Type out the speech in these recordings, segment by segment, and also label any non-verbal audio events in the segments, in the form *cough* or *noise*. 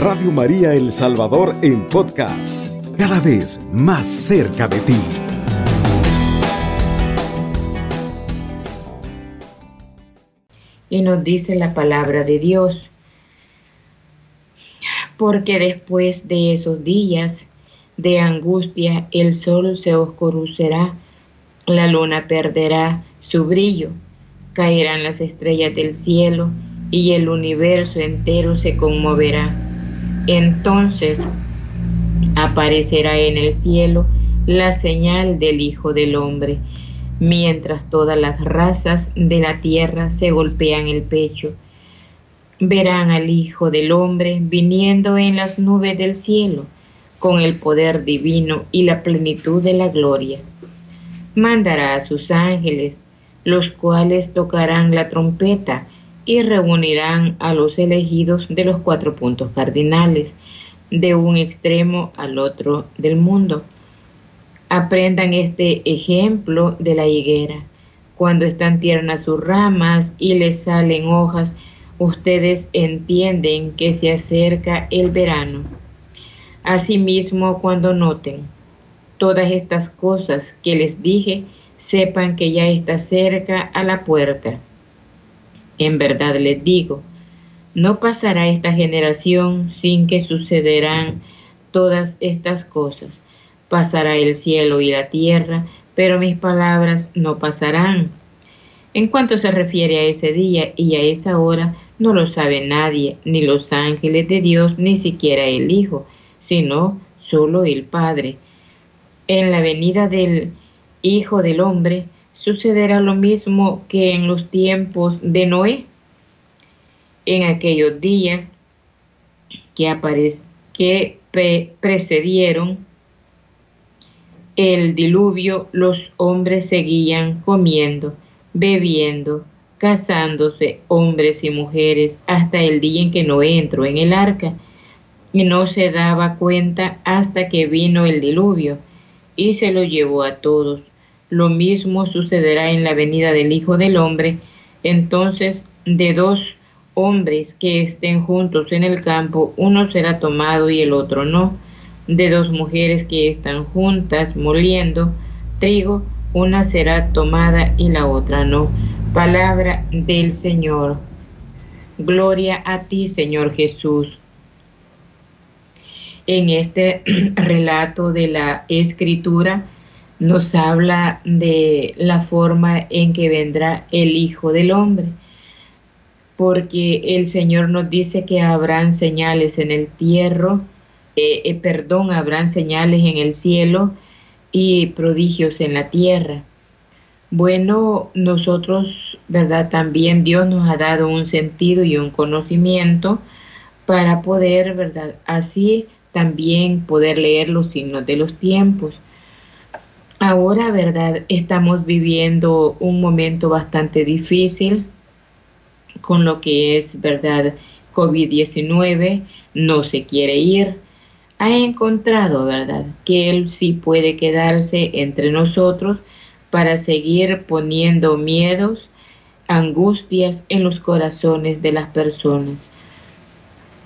Radio María El Salvador en podcast, cada vez más cerca de ti. Y nos dice la palabra de Dios, porque después de esos días de angustia el sol se oscurecerá, la luna perderá su brillo, caerán las estrellas del cielo y el universo entero se conmoverá. Entonces aparecerá en el cielo la señal del Hijo del Hombre, mientras todas las razas de la tierra se golpean el pecho. Verán al Hijo del Hombre viniendo en las nubes del cielo, con el poder divino y la plenitud de la gloria. Mandará a sus ángeles, los cuales tocarán la trompeta, y reunirán a los elegidos de los cuatro puntos cardinales, de un extremo al otro del mundo. Aprendan este ejemplo de la higuera. Cuando están tiernas sus ramas y les salen hojas, ustedes entienden que se acerca el verano. Asimismo, cuando noten todas estas cosas que les dije, sepan que ya está cerca a la puerta. En verdad les digo, no pasará esta generación sin que sucederán todas estas cosas. Pasará el cielo y la tierra, pero mis palabras no pasarán. En cuanto se refiere a ese día y a esa hora, no lo sabe nadie, ni los ángeles de Dios, ni siquiera el Hijo, sino solo el Padre. En la venida del Hijo del Hombre, sucederá lo mismo que en los tiempos de Noé. En aquellos días que, que precedieron el diluvio, los hombres seguían comiendo, bebiendo, casándose, hombres y mujeres, hasta el día en que Noé entró en el arca, y no se daba cuenta hasta que vino el diluvio, y se lo llevó a todos lo mismo sucederá en la venida del Hijo del Hombre. Entonces, de dos hombres que estén juntos en el campo, uno será tomado y el otro no. De dos mujeres que están juntas moliendo trigo, una será tomada y la otra no. Palabra del Señor. Gloria a ti, Señor Jesús. En este *clears throat* relato de la escritura, nos habla de la forma en que vendrá el Hijo del Hombre, porque el Señor nos dice que habrán señales en el tierra, eh, eh, perdón, habrán señales en el cielo y prodigios en la tierra. Bueno, nosotros, ¿verdad? También Dios nos ha dado un sentido y un conocimiento para poder, ¿verdad? Así también poder leer los signos de los tiempos Ahora, ¿verdad? Estamos viviendo un momento bastante difícil con lo que es, ¿verdad? COVID-19, no se quiere ir. Ha encontrado, ¿verdad? Que Él sí puede quedarse entre nosotros para seguir poniendo miedos, angustias en los corazones de las personas.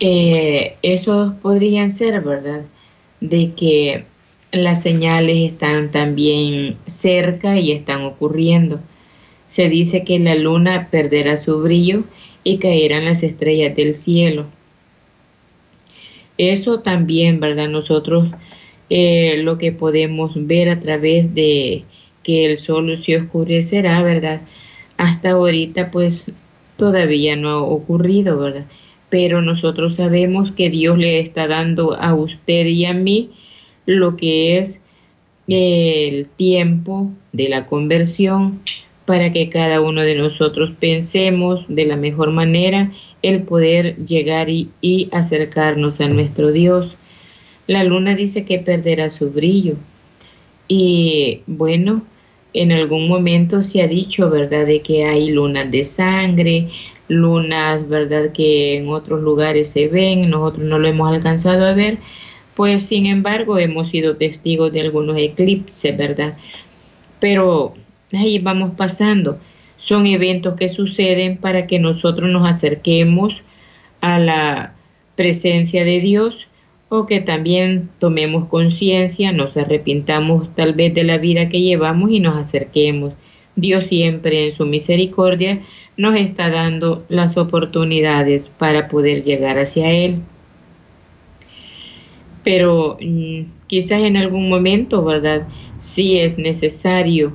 Eh, esos podrían ser, ¿verdad? De que las señales están también cerca y están ocurriendo. Se dice que la luna perderá su brillo y caerán las estrellas del cielo. Eso también, ¿verdad? Nosotros eh, lo que podemos ver a través de que el sol se oscurecerá, ¿verdad? Hasta ahorita pues todavía no ha ocurrido, ¿verdad? Pero nosotros sabemos que Dios le está dando a usted y a mí lo que es el tiempo de la conversión para que cada uno de nosotros pensemos de la mejor manera el poder llegar y, acercarnos a nuestro Dios. La luna dice que perderá su brillo. Y bueno, en algún momento se ha dicho, ¿verdad?, de que hay lunas de sangre, lunas, ¿verdad?, que en otros lugares se ven, nosotros no lo hemos alcanzado a ver, pues sin embargo hemos sido testigos de algunos eclipses, ¿verdad? Pero ahí vamos pasando. Son eventos que suceden para que nosotros nos acerquemos a la presencia de Dios o que también tomemos conciencia, nos arrepintamos tal vez de la vida que llevamos y nos acerquemos. Dios siempre en su misericordia nos está dando las oportunidades para poder llegar hacia Él. Pero mm, quizás en algún momento, ¿verdad? Sí es necesario,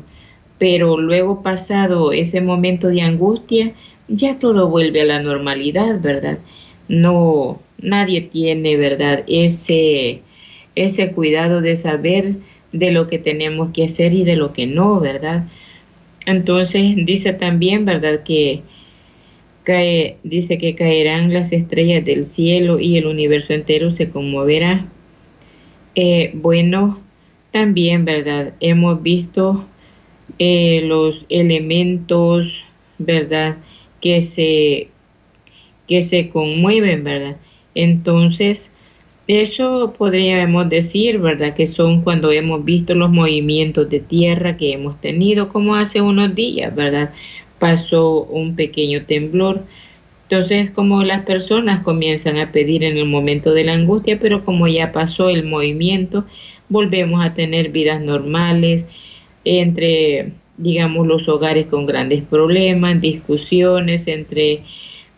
pero luego pasado ese momento de angustia, ya todo vuelve a la normalidad, ¿verdad? No, nadie tiene, ¿verdad? Ese, ese cuidado de saber de lo que tenemos que hacer y de lo que no, ¿verdad? Entonces dice también, ¿verdad? Que cae, dice que caerán las estrellas del cielo y el universo entero se conmoverá. Eh, bueno, también, ¿verdad? Hemos visto eh, los elementos, ¿verdad? Que se, que se conmueven, ¿verdad? Entonces, eso podríamos decir, ¿verdad? Que son cuando hemos visto los movimientos de tierra que hemos tenido, como hace unos días, ¿verdad? Pasó un pequeño temblor. Entonces, como las personas comienzan a pedir en el momento de la angustia, pero como ya pasó el movimiento, volvemos a tener vidas normales, entre, digamos, los hogares con grandes problemas, discusiones entre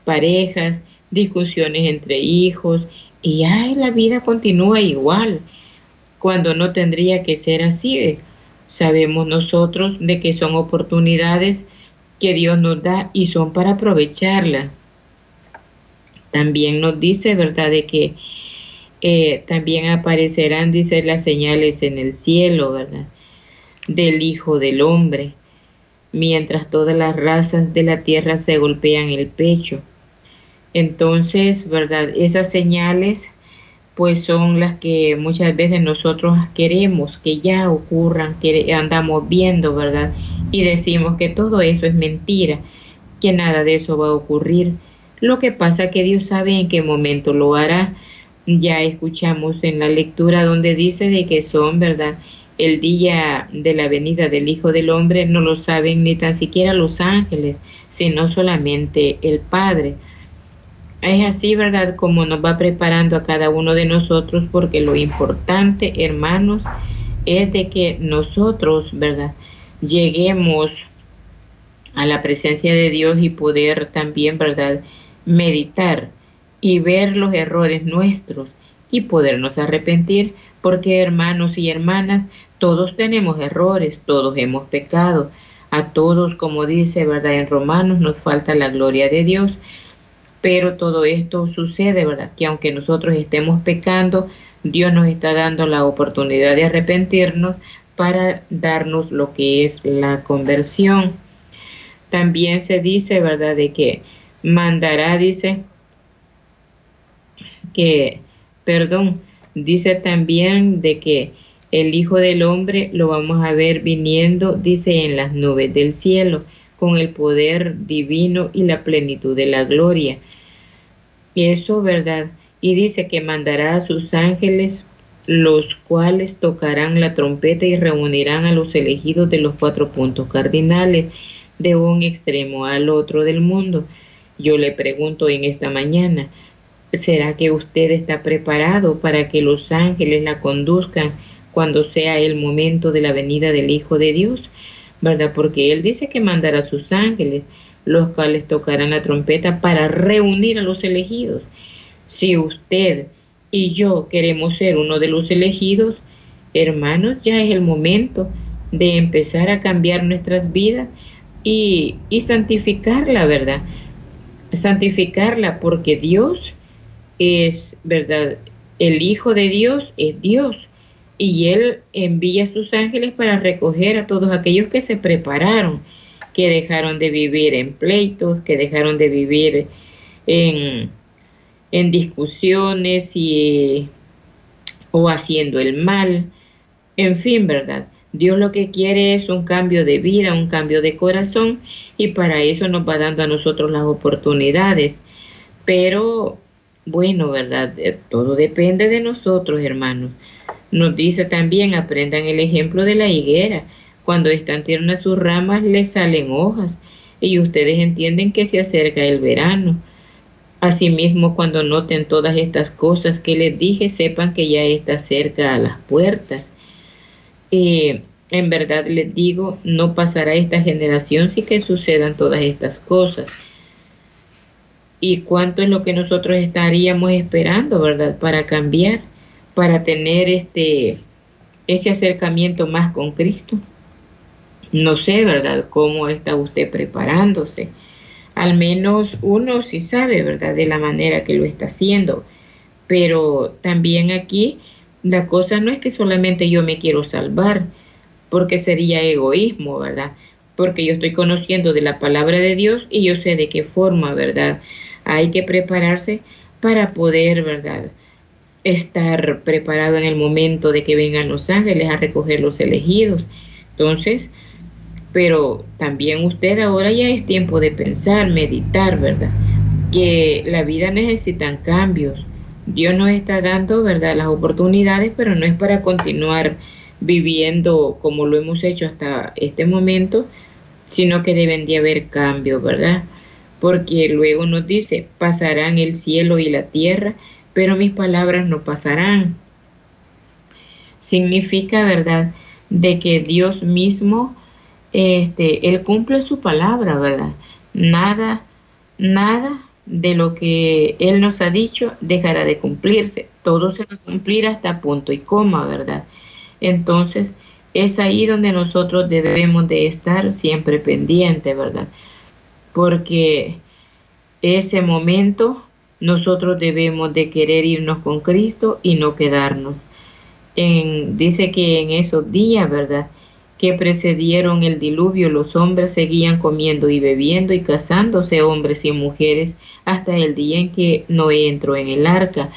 parejas, discusiones entre hijos, y ay, la vida continúa igual, cuando no tendría que ser así. Sabemos nosotros de que son oportunidades que Dios nos da y son para aprovecharlas. También nos dice, ¿verdad?, de que eh, también aparecerán, dice, las señales en el cielo, ¿verdad? Del Hijo del Hombre, mientras todas las razas de la tierra se golpean el pecho. Entonces, ¿verdad? Esas señales pues son las que muchas veces nosotros queremos que ya ocurran, que andamos viendo, ¿verdad? Y decimos que todo eso es mentira, que nada de eso va a ocurrir. Lo que pasa que Dios sabe en qué momento lo hará. Ya escuchamos en la lectura donde dice de que son, ¿verdad? El día de la venida del Hijo del Hombre no lo saben ni tan siquiera los ángeles, sino solamente el Padre. Es así, ¿verdad? Como nos va preparando a cada uno de nosotros, porque lo importante, hermanos, es de que nosotros, ¿verdad? Lleguemos a la presencia de Dios y poder también, ¿verdad? Meditar y ver los errores nuestros y podernos arrepentir, porque hermanos y hermanas, todos tenemos errores, todos hemos pecado, a todos, como dice, ¿verdad? En Romanos nos falta la gloria de Dios, pero todo esto sucede, ¿verdad? Que aunque nosotros estemos pecando, Dios nos está dando la oportunidad de arrepentirnos para darnos lo que es la conversión. También se dice, ¿verdad? De que mandará, dice, que, perdón, dice también de que el Hijo del Hombre lo vamos a ver viniendo, dice, en las nubes del cielo, con el poder divino y la plenitud de la gloria. Eso, ¿verdad? Y dice que mandará a sus ángeles, los cuales tocarán la trompeta y reunirán a los elegidos de los cuatro puntos cardinales, de un extremo al otro del mundo. Yo le pregunto en esta mañana, ¿será que usted está preparado para que los ángeles la conduzcan cuando sea el momento de la venida del Hijo de Dios? ¿Verdad? Porque Él dice que mandará a sus ángeles los cuales tocarán la trompeta para reunir a los elegidos. Si usted y yo queremos ser uno de los elegidos, hermanos, ya es el momento de empezar a cambiar nuestras vidas y, y santificarla, ¿verdad? Santificarla porque Dios es, ¿verdad? El Hijo de Dios es Dios y Él envía a sus ángeles para recoger a todos aquellos que se prepararon que dejaron de vivir en pleitos, que dejaron de vivir en, en discusiones y, o haciendo el mal. En fin, ¿verdad? Dios lo que quiere es un cambio de vida, un cambio de corazón y para eso nos va dando a nosotros las oportunidades. Pero bueno, ¿verdad? Eh, todo depende de nosotros, hermanos. Nos dice también, aprendan el ejemplo de la higuera. Cuando están tiernas sus ramas, les salen hojas y ustedes entienden que se acerca el verano. Asimismo, cuando noten todas estas cosas que les dije, sepan que ya está cerca a las puertas. Eh, en verdad les digo, no pasará esta generación sin que sucedan todas estas cosas. ¿Y cuánto es lo que nosotros estaríamos esperando, verdad, para cambiar, para tener este ese acercamiento más con Cristo? No sé, ¿verdad?, cómo está usted preparándose al menos uno sí sabe, ¿verdad?, de la manera que lo está haciendo. Pero también aquí la cosa no es que solamente yo me quiero salvar, porque sería egoísmo, ¿verdad? Porque yo estoy conociendo de la palabra de Dios y yo sé de qué forma, ¿verdad? Hay que prepararse para poder, ¿verdad? Estar preparado en el momento de que vengan los ángeles a recoger los elegidos. Entonces, pero también usted ahora ya es tiempo de pensar, meditar, ¿verdad? Que la vida necesita cambios. Dios nos está dando, ¿verdad? Las oportunidades, pero no es para continuar viviendo como lo hemos hecho hasta este momento, sino que deben de haber cambios, ¿verdad? Porque luego nos dice, pasarán el cielo y la tierra, pero mis palabras no pasarán. Significa, ¿verdad? De que Dios mismo este, Él cumple su palabra, ¿verdad? Nada, nada de lo que Él nos ha dicho dejará de cumplirse. Todo se va a cumplir hasta punto y coma, ¿verdad? Entonces, es ahí donde nosotros debemos de estar siempre pendientes, ¿verdad? Porque ese momento nosotros debemos de querer irnos con Cristo y no quedarnos. En, dice que en esos días, ¿verdad? que precedieron el diluvio, los hombres seguían comiendo y bebiendo y casándose hombres y mujeres hasta el día en que Noé entró en el arca.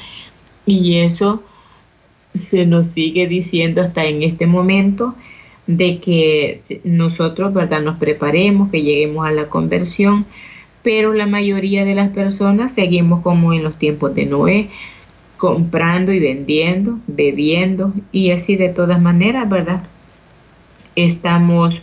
Y eso se nos sigue diciendo hasta en este momento de que nosotros, ¿verdad?, nos preparemos, que lleguemos a la conversión, pero la mayoría de las personas seguimos como en los tiempos de Noé, comprando y vendiendo, bebiendo y así de todas maneras, ¿verdad? estamos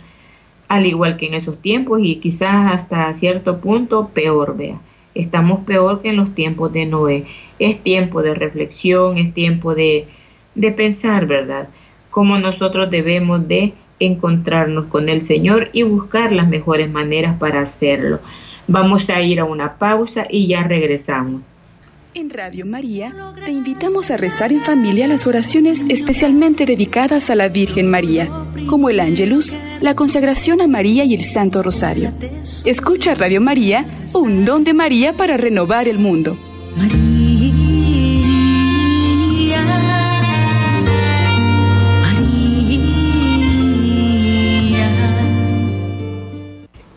al igual que en esos tiempos y quizás hasta cierto punto peor, vea. Estamos peor que en los tiempos de Noé. Es tiempo de reflexión, es tiempo de, de pensar, ¿verdad? Cómo nosotros debemos de encontrarnos con el Señor y buscar las mejores maneras para hacerlo. Vamos a ir a una pausa y ya regresamos. En Radio María te invitamos a rezar en familia las oraciones especialmente dedicadas a la Virgen María, como el Ángelus, la consagración a María y el Santo Rosario. Escucha Radio María, un don de María para renovar el mundo.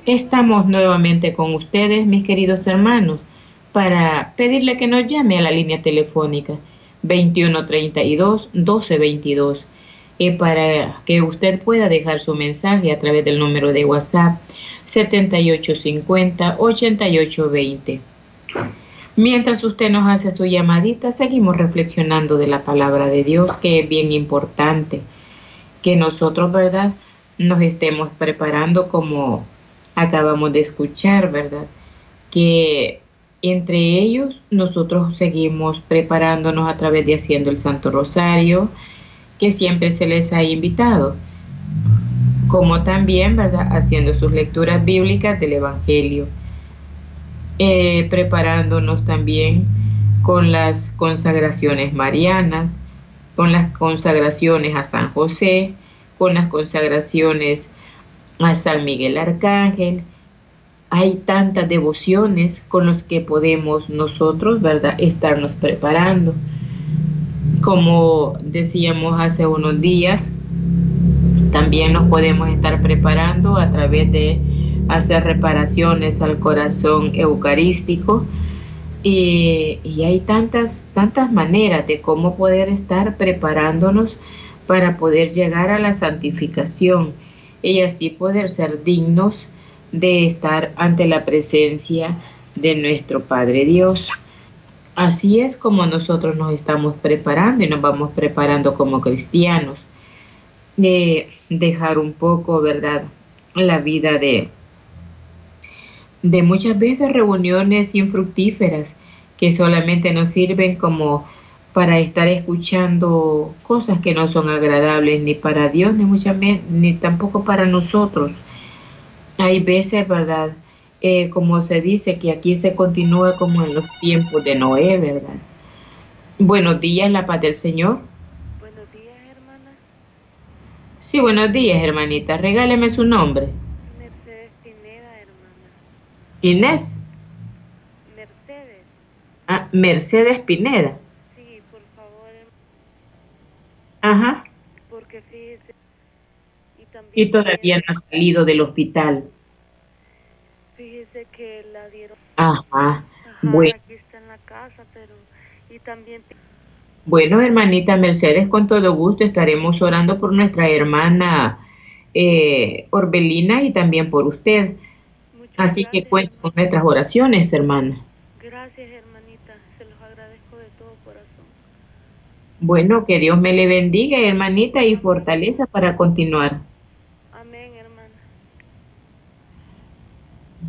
Estamos nuevamente con ustedes, mis queridos hermanos para pedirle que nos llame a la línea telefónica 2132 1222 y para que usted pueda dejar su mensaje a través del número de WhatsApp 7850 8820. Mientras usted nos hace su llamadita, seguimos reflexionando de la palabra de Dios, que es bien importante que nosotros, ¿verdad?, nos estemos preparando como acabamos de escuchar, ¿verdad? Que entre ellos, nosotros seguimos preparándonos a través de haciendo el Santo Rosario, que siempre se les ha invitado, como también, ¿verdad?, haciendo sus lecturas bíblicas del Evangelio, eh, preparándonos también con las consagraciones marianas, con las consagraciones a San José, con las consagraciones a San Miguel Arcángel, hay tantas devociones con las que podemos nosotros, ¿verdad?, estarnos preparando. Como decíamos hace unos días, también nos podemos estar preparando a través de hacer reparaciones al corazón eucarístico. Y, y hay tantas, tantas maneras de cómo poder estar preparándonos para poder llegar a la santificación y así poder ser dignos de estar ante la presencia de nuestro Padre Dios. Así es como nosotros nos estamos preparando y nos vamos preparando como cristianos. De dejar un poco, ¿verdad? La vida de, de muchas veces reuniones infructíferas que solamente nos sirven como para estar escuchando cosas que no son agradables ni para Dios ni mucha ni tampoco para nosotros. Hay veces, ¿verdad? Eh, como se dice que aquí se continúa como en los tiempos de Noé, ¿verdad? Buenos días, la paz del Señor. Buenos días, hermana. Sí, buenos días, hermanita. Regáleme su nombre. Mercedes Pineda, hermana. Inés. Mercedes. Ah, Mercedes Pineda. Sí, por favor. Ajá. Porque fíjese. Y, también y todavía no ha salido del hospital. Fíjese que la dieron. Ajá. Ajá bueno. Aquí está en la casa, pero. Y también. Bueno, hermanita Mercedes, con todo gusto estaremos orando por nuestra hermana eh, Orbelina y también por usted. Muchas Así gracias. que cuente con nuestras oraciones, hermana. Gracias, hermanita. Se los agradezco de todo corazón. Bueno, que Dios me le bendiga, hermanita, y fortaleza para continuar. Amén, hermana.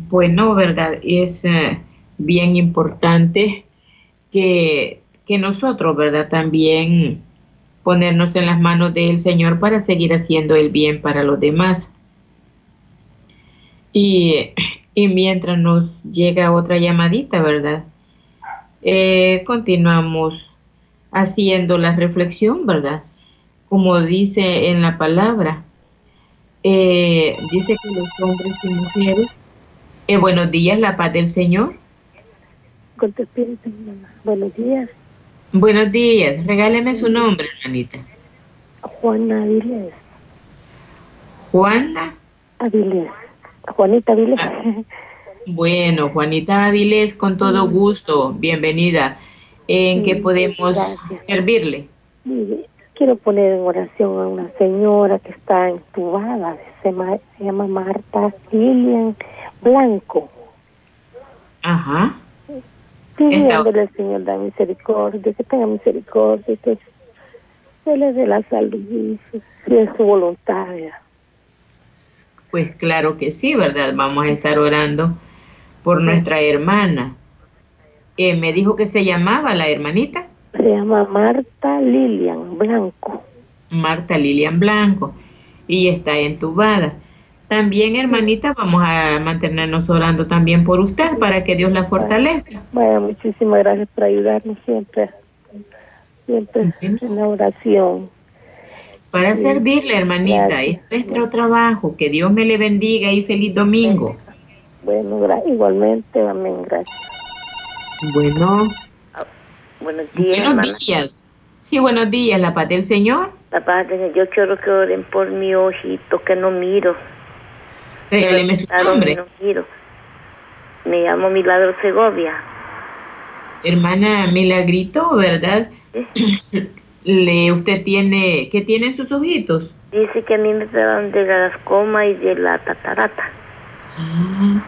Bueno, verdad, es eh, bien importante que, que nosotros, ¿verdad? También ponernos en las manos del Señor para seguir haciendo el bien para los demás. Y, y mientras nos llega otra llamadita, ¿verdad? Eh, continuamos haciendo la reflexión, ¿verdad? Como dice en la palabra, eh, dice que los hombres y mujeres, eh, buenos días, la paz del Señor. Con tu espíritu. Buenos días. Buenos días, regáleme su nombre, hermanita. Juana Avilés. Juana. Avilés. Juanita Avilés. Ah, bueno, Juanita Avilés, con todo gusto, bienvenida. ¿En qué podemos Gracias. servirle? Quiero poner en oración a una señora que está entubada. Se, ma- se llama Marta Lilian Blanco. Ajá. Pidiéndole al Señor la misericordia, que tenga misericordia, que se le dé la salud y es su voluntad. Pues claro que sí, ¿verdad? Vamos a estar orando por nuestra hermana. Eh, me dijo que se llamaba la hermanita Se llama Marta Lilian Blanco. Marta Lilian Blanco y está entubada. También, hermanita, vamos a mantenernos orando también por usted para que Dios la fortalezca. Bueno, muchísimas gracias por ayudarnos siempre, siempre en la oración. Para Sí. servirle, hermanita, es nuestro trabajo. Que Dios me le bendiga y feliz domingo. Bueno, igualmente, amén, gracias. Bueno, Buenos días, buenos hermana. días. Sí, buenos días, la paz del Señor. La paz del Señor. Yo quiero que oren por mi ojito que no miro. Regáleme su nombre. No miro. Me llamo Milagro Segovia. Hermana Milagrito, ¿verdad? *clears throat* Le, usted tiene, ¿qué tiene en sus ojitos? Dice que a mí me daban de la ascoma y de la catarata. Ah,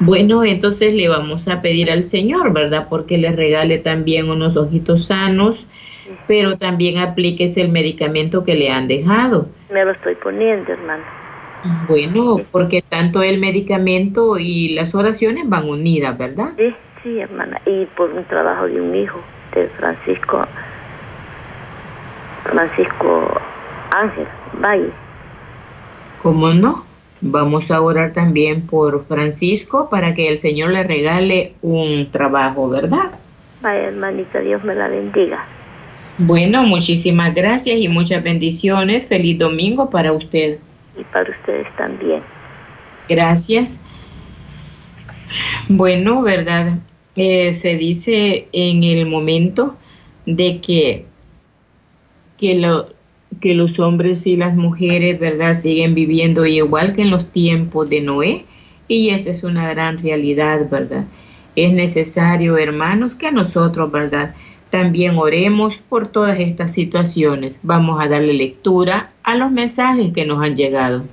Bueno, entonces le vamos a pedir al Señor, ¿verdad? Porque le regale también unos ojitos sanos, pero también aplíquese el medicamento que le han dejado. Me lo estoy poniendo, hermano. Bueno, porque tanto el medicamento y las oraciones van unidas, ¿verdad? Sí, sí, hermana. Y por un trabajo de un hijo, de Francisco. Francisco Ángel Valle. ¿Cómo no? Vamos a orar también por Francisco para que el Señor le regale un trabajo, ¿verdad? Vaya, hermanita, Dios me la bendiga. Bueno, muchísimas gracias y muchas bendiciones. Feliz domingo para usted. Y para ustedes también. Gracias. Bueno, ¿verdad? Eh, se dice en el momento de que, que, lo, que los hombres y las mujeres, ¿verdad? Siguen viviendo igual que en los tiempos de Noé. Y esa es una gran realidad, ¿verdad? Es necesario, hermanos, que nosotros, ¿verdad? También oremos por todas estas situaciones. Vamos a darle lectura a los mensajes que nos han llegado.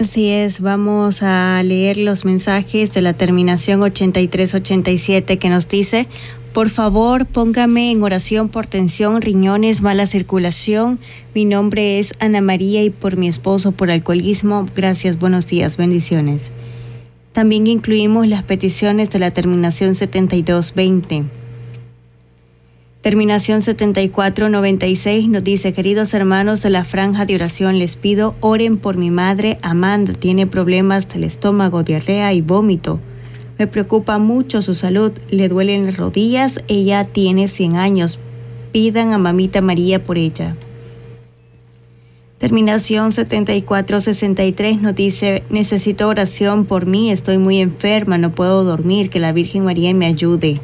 Así es, vamos a leer los mensajes de la terminación 8387 que nos dice, por favor póngame en oración por tensión, riñones, mala circulación. Mi nombre es Ana María y por mi esposo por alcoholismo. Gracias, buenos días, bendiciones. También incluimos las peticiones de la terminación 7220. Terminación 7496 nos dice, queridos hermanos de la franja de oración, les pido oren por mi madre Amanda, tiene problemas del estómago, diarrea y vómito. Me preocupa mucho su salud, le duelen las rodillas, ella tiene 100 años. Pidan a mamita María por ella. Terminación 7463 nos dice, necesito oración por mí, estoy muy enferma, no puedo dormir, que la Virgen María me ayude.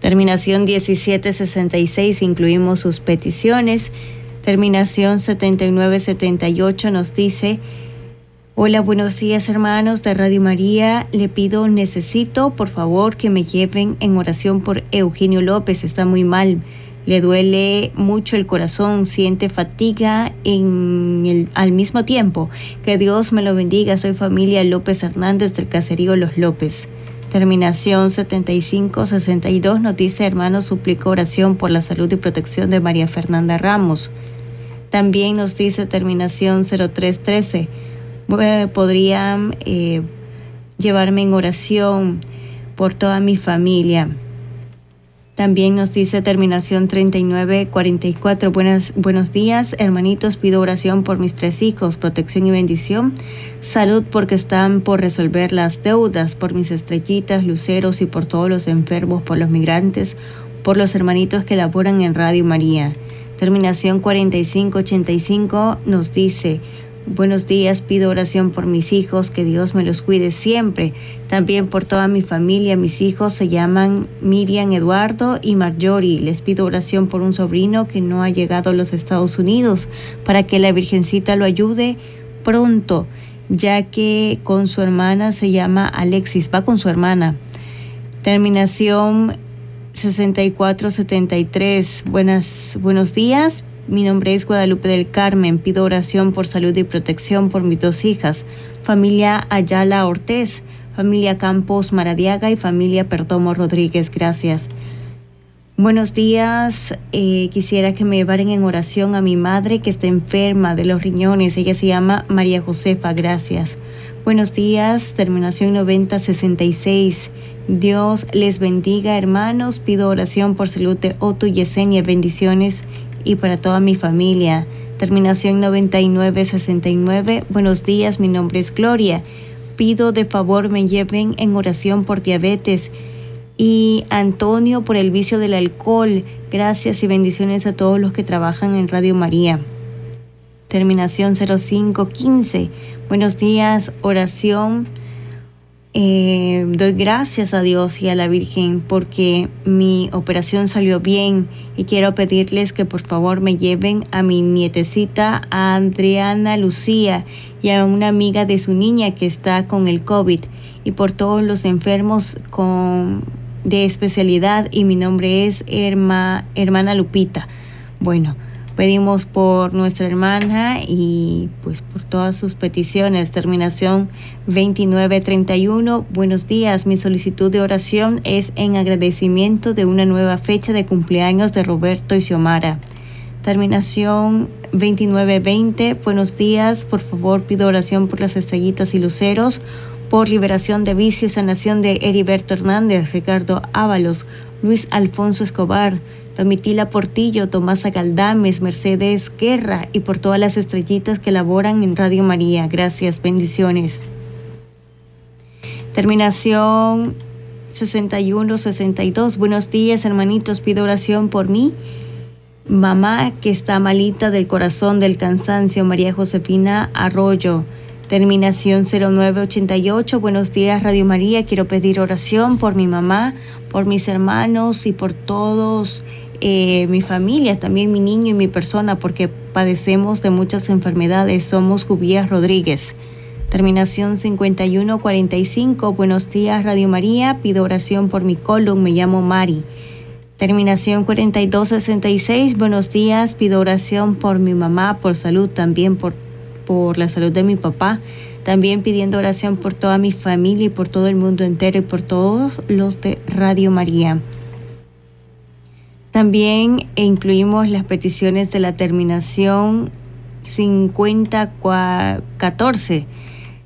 Terminación 1766 incluimos sus peticiones. Terminación 7978 nos dice, Hola, buenos días hermanos de Radio María. Le pido, necesito por favor que me lleven en oración por Eugenio López. Está muy mal. Le duele mucho el corazón, siente fatiga en al mismo tiempo. Que Dios me lo bendiga. Soy familia López Hernández del caserío Los López. Terminación 7562 nos dice, hermano, suplico oración por la salud y protección de María Fernanda Ramos. También nos dice terminación 0313, podrían eh, llevarme en oración por toda mi familia. También nos dice terminación 3944. Buenas, buenos días, hermanitos. Pido oración por mis tres hijos, protección y bendición. Salud porque están por resolver las deudas, por mis estrellitas, luceros y por todos los enfermos, por los migrantes, por los hermanitos que laboran en Radio María. Terminación 4585 nos dice, Buenos días, pido oración por mis hijos, que Dios me los cuide siempre. También por toda mi familia, mis hijos se llaman Miriam, Eduardo y Marjorie. Les pido oración por un sobrino que no ha llegado a los Estados Unidos, para que la Virgencita lo ayude pronto, ya que con su hermana se llama Alexis, va con su hermana. Terminación 6473. Buenas, buenos días. Mi nombre es Guadalupe del Carmen. Pido oración por salud y protección por mis dos hijas, familia Ayala Ortez, familia Campos Maradiaga y familia Perdomo Rodríguez. Gracias. Buenos días. Eh, quisiera que me llevaran en oración a mi madre que está enferma de los riñones. Ella se llama María Josefa. Gracias. Buenos días. Terminación 9066. Dios les bendiga, hermanos. Pido oración por salud de Otto Yesenia. Bendiciones y para toda mi familia. Terminación 9969. Buenos días, mi nombre es Gloria. Pido de favor me lleven en oración por diabetes y Antonio por el vicio del alcohol. Gracias y bendiciones a todos los que trabajan en Radio María. Terminación 0515. Buenos días, oración eh, doy gracias a Dios y a la Virgen porque mi operación salió bien y quiero pedirles que por favor me lleven a mi nietecita, a Adriana Lucía y a una amiga de su niña que está con el COVID y por todos los enfermos con, de especialidad y mi nombre es hermana Lupita. Bueno, Pedimos por nuestra hermana y pues por todas sus peticiones. Terminación 2931. Buenos días. Mi solicitud de oración es en agradecimiento de una nueva fecha de cumpleaños de Roberto y Xiomara. Terminación 2920. Buenos días. Por favor, pido oración por las estrellitas y luceros, por liberación de vicios, sanación de Heriberto Hernández, Ricardo Ábalos, Luis Alfonso Escobar, Domitila Portillo, Tomasa Galdames, Mercedes Guerra y por todas las estrellitas que laboran en Radio María. Gracias, bendiciones. Terminación 61-62. Buenos días, hermanitos. Pido oración por mí. Mamá que está malita del corazón del cansancio, María Josefina Arroyo. Terminación 0988. Buenos días, Radio María. Quiero pedir oración por mi mamá, por mis hermanos y por todos eh, mi familia, también mi niño y mi persona, porque padecemos de muchas enfermedades. Somos Cubías Rodríguez. Terminación 5145. Buenos días, Radio María. Pido oración por mi colon. Me llamo Mari. Terminación 4266. Buenos días. Pido oración por mi mamá, por salud, también por, por la salud de mi papá. También pidiendo oración por toda mi familia y por todo el mundo entero y por todos los de Radio María. También incluimos las peticiones de la terminación 5014.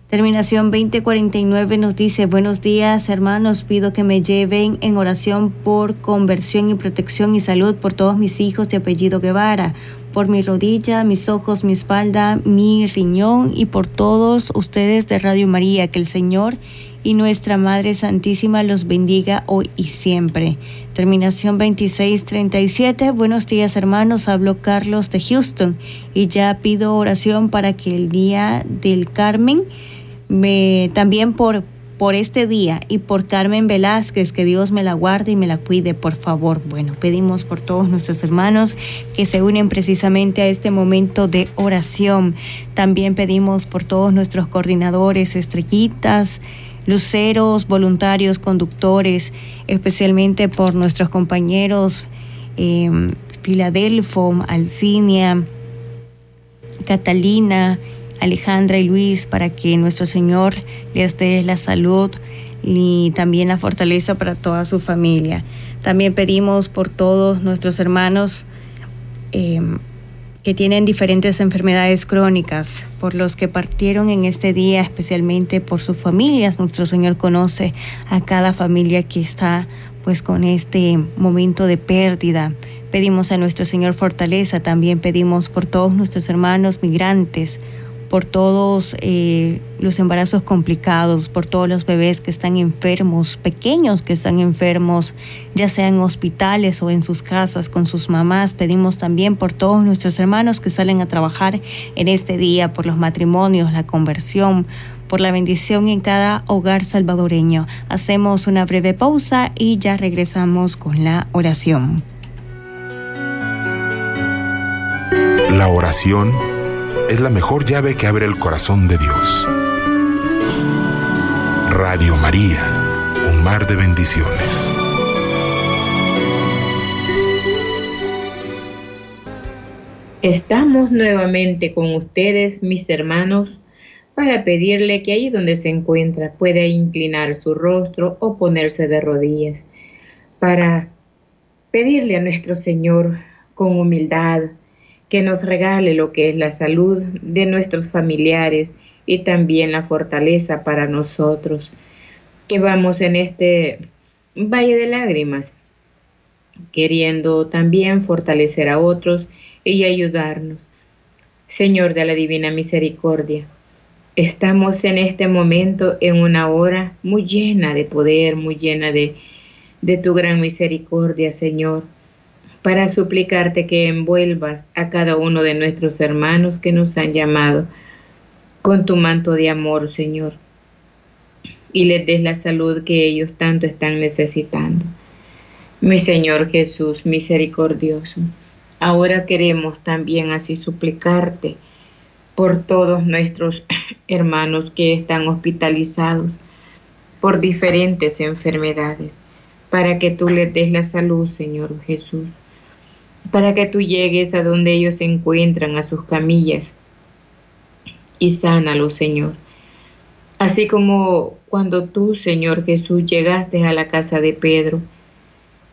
Terminación 2049 nos dice, buenos días hermanos, pido que me lleven en oración por conversión y protección y salud por todos mis hijos de apellido Guevara, por mi rodilla, mis ojos, mi espalda, mi riñón y por todos ustedes de Radio María, que el Señor y nuestra Madre Santísima los bendiga hoy y siempre. Terminación 2637. Buenos días hermanos, hablo Carlos de Houston y ya pido oración para que el día del Carmen me, también por, por este día y por Carmen Velázquez, que Dios me la guarde y me la cuide, por favor. Bueno, pedimos por todos nuestros hermanos que se unen precisamente a este momento de oración. También pedimos por todos nuestros coordinadores, estrellitas, luceros, voluntarios, conductores, especialmente por nuestros compañeros Filadelfo, Alcinia, Catalina, Alejandra y Luis para que nuestro Señor les dé la salud y también la fortaleza para toda su familia. También pedimos por todos nuestros hermanos em, que tienen diferentes enfermedades crónicas, por los que partieron en este día, especialmente por sus familias. Nuestro Señor conoce a cada familia que está pues con este momento de pérdida. Pedimos a nuestro Señor fortaleza, también pedimos por todos nuestros hermanos migrantes, por todos eh, los embarazos complicados, por todos los bebés que están enfermos, pequeños que están enfermos, ya sea en hospitales o en sus casas con sus mamás. Pedimos también por todos nuestros hermanos que salen a trabajar en este día, por los matrimonios, la conversión, por la bendición en cada hogar salvadoreño. Hacemos una breve pausa y ya regresamos con la oración. La oración es la mejor llave que abre el corazón de Dios. Radio María, un mar de bendiciones. Estamos nuevamente con ustedes, mis hermanos, para pedirle que ahí donde se encuentra pueda inclinar su rostro o ponerse de rodillas, para pedirle a nuestro Señor con humildad, que nos regale lo que es la salud de nuestros familiares y también la fortaleza para nosotros que vamos en este valle de lágrimas, queriendo también fortalecer a otros y ayudarnos. Señor de la Divina Misericordia, estamos en este momento en una hora muy llena de poder, muy llena de, de tu gran misericordia, Señor para suplicarte que envuelvas a cada uno de nuestros hermanos que nos han llamado con tu manto de amor, Señor, y les des la salud que ellos tanto están necesitando. Mi Señor Jesús, misericordioso, ahora queremos también así suplicarte por todos nuestros *clears throat* hermanos que están hospitalizados por diferentes enfermedades, para que tú les des la salud, Señor Jesús para que tú llegues a donde ellos encuentran, a sus camillas, y sánalos, Señor. Así como cuando tú, Señor Jesús, llegaste a la casa de Pedro,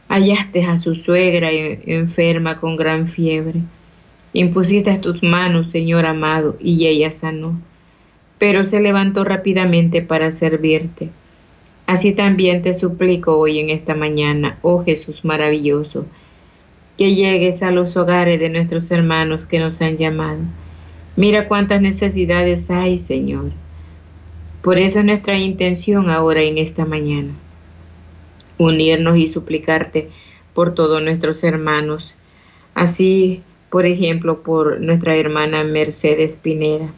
hallaste a su suegra enferma con gran fiebre, impusiste tus manos, Señor amado, y ella sanó, pero se levantó rápidamente para servirte. Así también te suplico hoy en esta mañana, oh Jesús maravilloso, que llegues a los hogares de nuestros hermanos que nos han llamado. Mira cuántas necesidades hay, Señor. Por eso es nuestra intención ahora en esta mañana, unirnos y suplicarte por todos nuestros hermanos. Así, por ejemplo, por nuestra hermana Mercedes Pineda,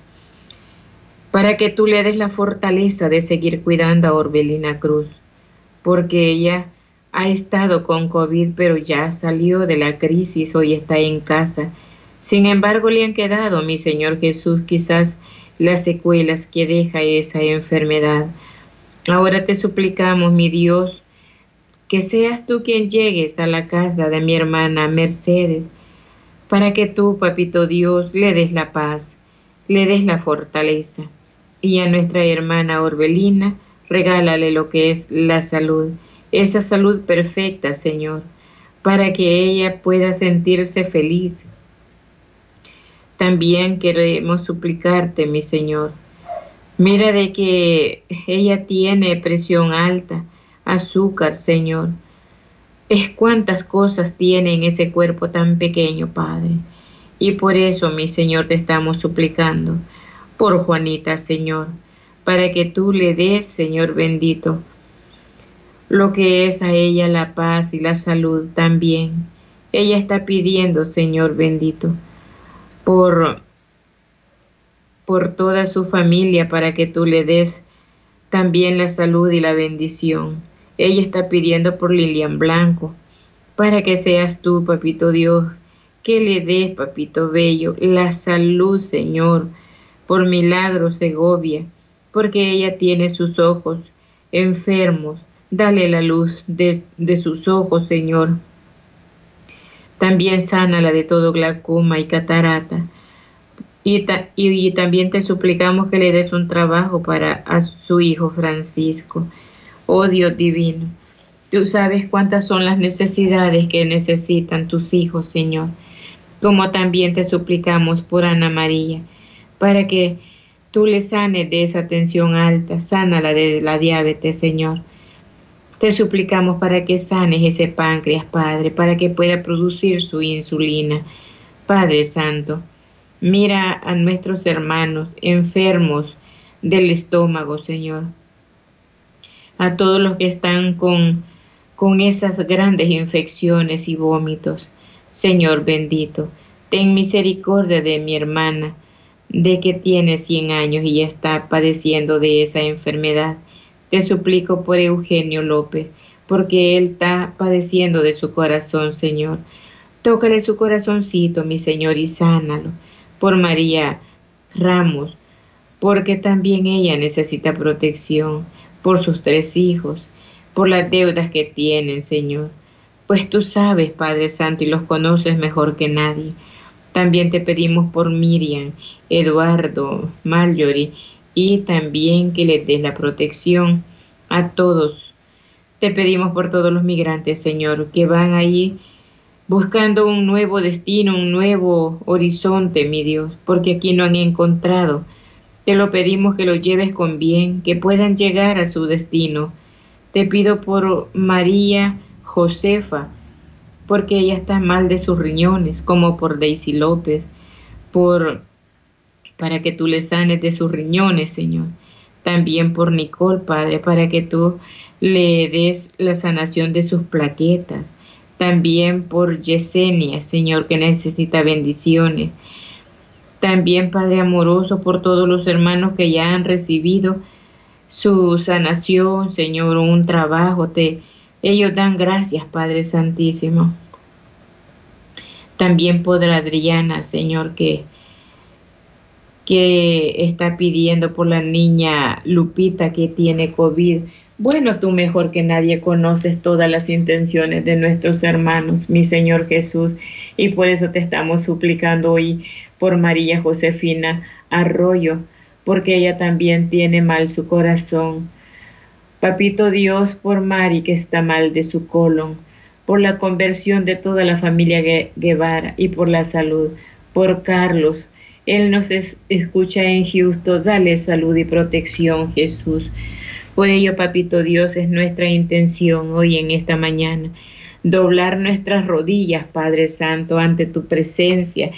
para que tú le des la fortaleza de seguir cuidando a Orbelina Cruz, porque ella ha estado con COVID, pero ya salió de la crisis, hoy está en casa. Sin embargo, le han quedado, mi Señor Jesús, quizás las secuelas que deja esa enfermedad. Ahora te suplicamos, mi Dios, que seas tú quien llegues a la casa de mi hermana Mercedes, para que tú, papito Dios, le des la paz, le des la fortaleza. Y a nuestra hermana Orbelina, regálale lo que es la salud esa salud perfecta, Señor, para que ella pueda sentirse feliz. También queremos suplicarte, mi Señor, Mira de que ella tiene presión alta, azúcar, Señor. Es cuántas cosas tiene en ese cuerpo tan pequeño, Padre. Y por eso, mi Señor, te estamos suplicando por Juanita, Señor, para que tú le des, Señor bendito, lo que es a ella la paz y la salud también. Ella está pidiendo, Señor bendito, por por toda su familia para que tú le des también la salud y la bendición. Ella está pidiendo por Lilian Blanco, para que seas tú, papito Dios, que le des, papito bello, la salud, Señor, por milagro Segovia, porque ella tiene sus ojos enfermos. Dale la luz de, de sus ojos, Señor. También sana la de todo glaucoma y catarata. Y, también te suplicamos que le des un trabajo para a su hijo Francisco. Oh Dios divino, tú sabes cuántas son las necesidades que necesitan tus hijos, Señor. Como también te suplicamos por Ana María, para que tú le sanes de esa tensión alta, sana la de la diabetes, Señor. Te suplicamos para que sanes ese páncreas, Padre, para que pueda producir su insulina. Padre Santo, Mira a nuestros hermanos enfermos del estómago, Señor. A todos los que están con, con esas grandes infecciones y vómitos. Señor bendito, ten misericordia de mi hermana, de que tiene 100 años y está padeciendo de esa enfermedad. Te suplico por Eugenio López, porque él está padeciendo de su corazón, Señor. Tócale su corazoncito, mi Señor, y sánalo por María Ramos, porque también ella necesita protección, por sus tres hijos, por las deudas que tienen, Señor. Pues tú sabes, Padre Santo, y los conoces mejor que nadie. También te pedimos por Miriam, Eduardo, Marjorie, y también que les des la protección a todos. Te pedimos por todos los migrantes, Señor, que van ahí buscando un nuevo destino, un nuevo horizonte, mi Dios, porque aquí no han encontrado. Te lo pedimos que lo lleves con bien, que puedan llegar a su destino. Te pido por María Josefa, porque ella está mal de sus riñones, como por Daisy López, por para que tú le sanes de sus riñones, Señor. También por Nicole, Padre, para que tú le des la sanación de sus plaquetas también por Yesenia, Señor, que necesita bendiciones. También, Padre amoroso, por todos los hermanos que ya han recibido su sanación, Señor, un trabajo. Ellos dan gracias, Padre Santísimo. También por Adriana, Señor, que, que está pidiendo por la niña Lupita que tiene COVID. Bueno, tú mejor que nadie conoces todas las intenciones de nuestros hermanos, mi Señor Jesús, y por eso te estamos suplicando hoy por María Josefina Arroyo, porque ella también tiene mal su corazón. Papito Dios, por Mari que está mal de su colon, por la conversión de toda la familia Guevara y por la salud, por Carlos. Él nos escucha en Houston, dale salud y protección, Jesús. Por ello, Papito Dios, es nuestra intención hoy en esta mañana. Doblar nuestras rodillas, Padre Santo, ante tu presencia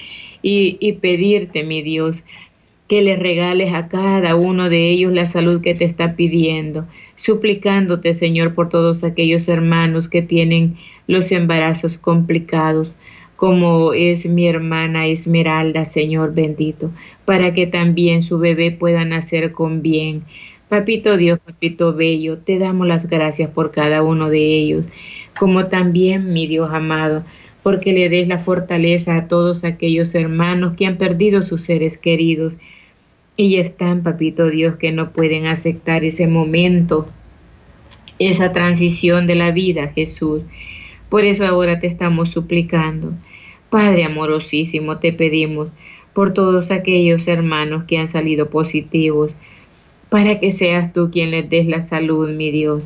y, y pedirte, mi Dios, que le regales a cada uno de ellos la salud que te está pidiendo, suplicándote, Señor, por todos aquellos hermanos que tienen los embarazos complicados, como es mi hermana Esmeralda, Señor bendito, para que también su bebé pueda nacer con bien. Papito Dios, Papito Bello, te damos las gracias por cada uno de ellos, como también, mi Dios amado, porque le des la fortaleza a todos aquellos hermanos que han perdido sus seres queridos y están, Papito Dios, que no pueden aceptar ese momento, esa transición de la vida, Jesús. Por eso ahora te estamos suplicando. Padre amorosísimo, te pedimos por todos aquellos hermanos que han salido positivos, para que seas tú quien les des la salud, mi Dios.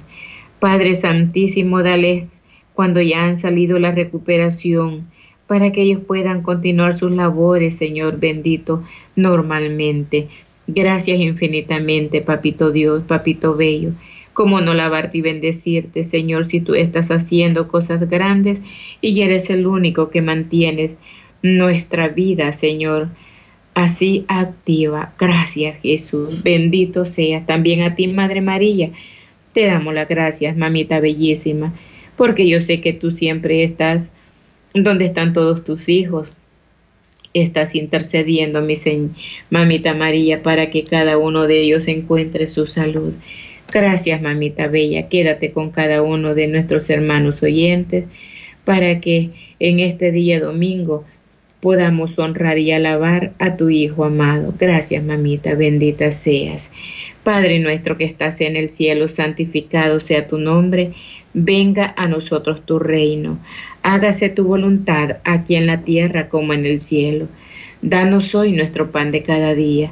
Padre Santísimo, dale cuando ya han salido la recuperación, para que ellos puedan continuar sus labores, Señor bendito, normalmente. Gracias infinitamente, Papito Dios, Papito Bello. ¿Cómo no lavarte y bendecirte, Señor, si tú estás haciendo cosas grandes y eres el único que mantienes nuestra vida, Señor? Así activa. Gracias, Jesús. Bendito seas. También a ti, Madre María. Te damos las gracias, mamita bellísima, porque yo sé que tú siempre estás donde están todos tus hijos, estás intercediendo, mi mamita María, para que cada uno de ellos encuentre su salud. Gracias, mamita bella. Quédate con cada uno de nuestros hermanos oyentes para que en este día domingo podamos honrar y alabar a tu Hijo amado. Gracias, mamita, bendita seas. Padre nuestro que estás en el cielo, santificado sea tu nombre. Venga a nosotros tu reino hágase tu voluntad aquí en la tierra como en el cielo. Danos hoy nuestro pan de cada día.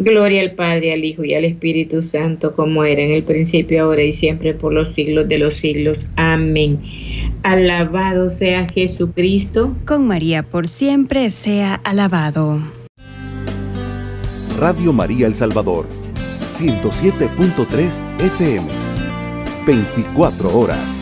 Gloria al Padre, al Hijo y al Espíritu Santo, como era en el principio, ahora y siempre, por los siglos de los siglos. Amén. Alabado sea Jesucristo. Con María por siempre sea alabado. Radio María El Salvador, 107.3 FM, 24 horas.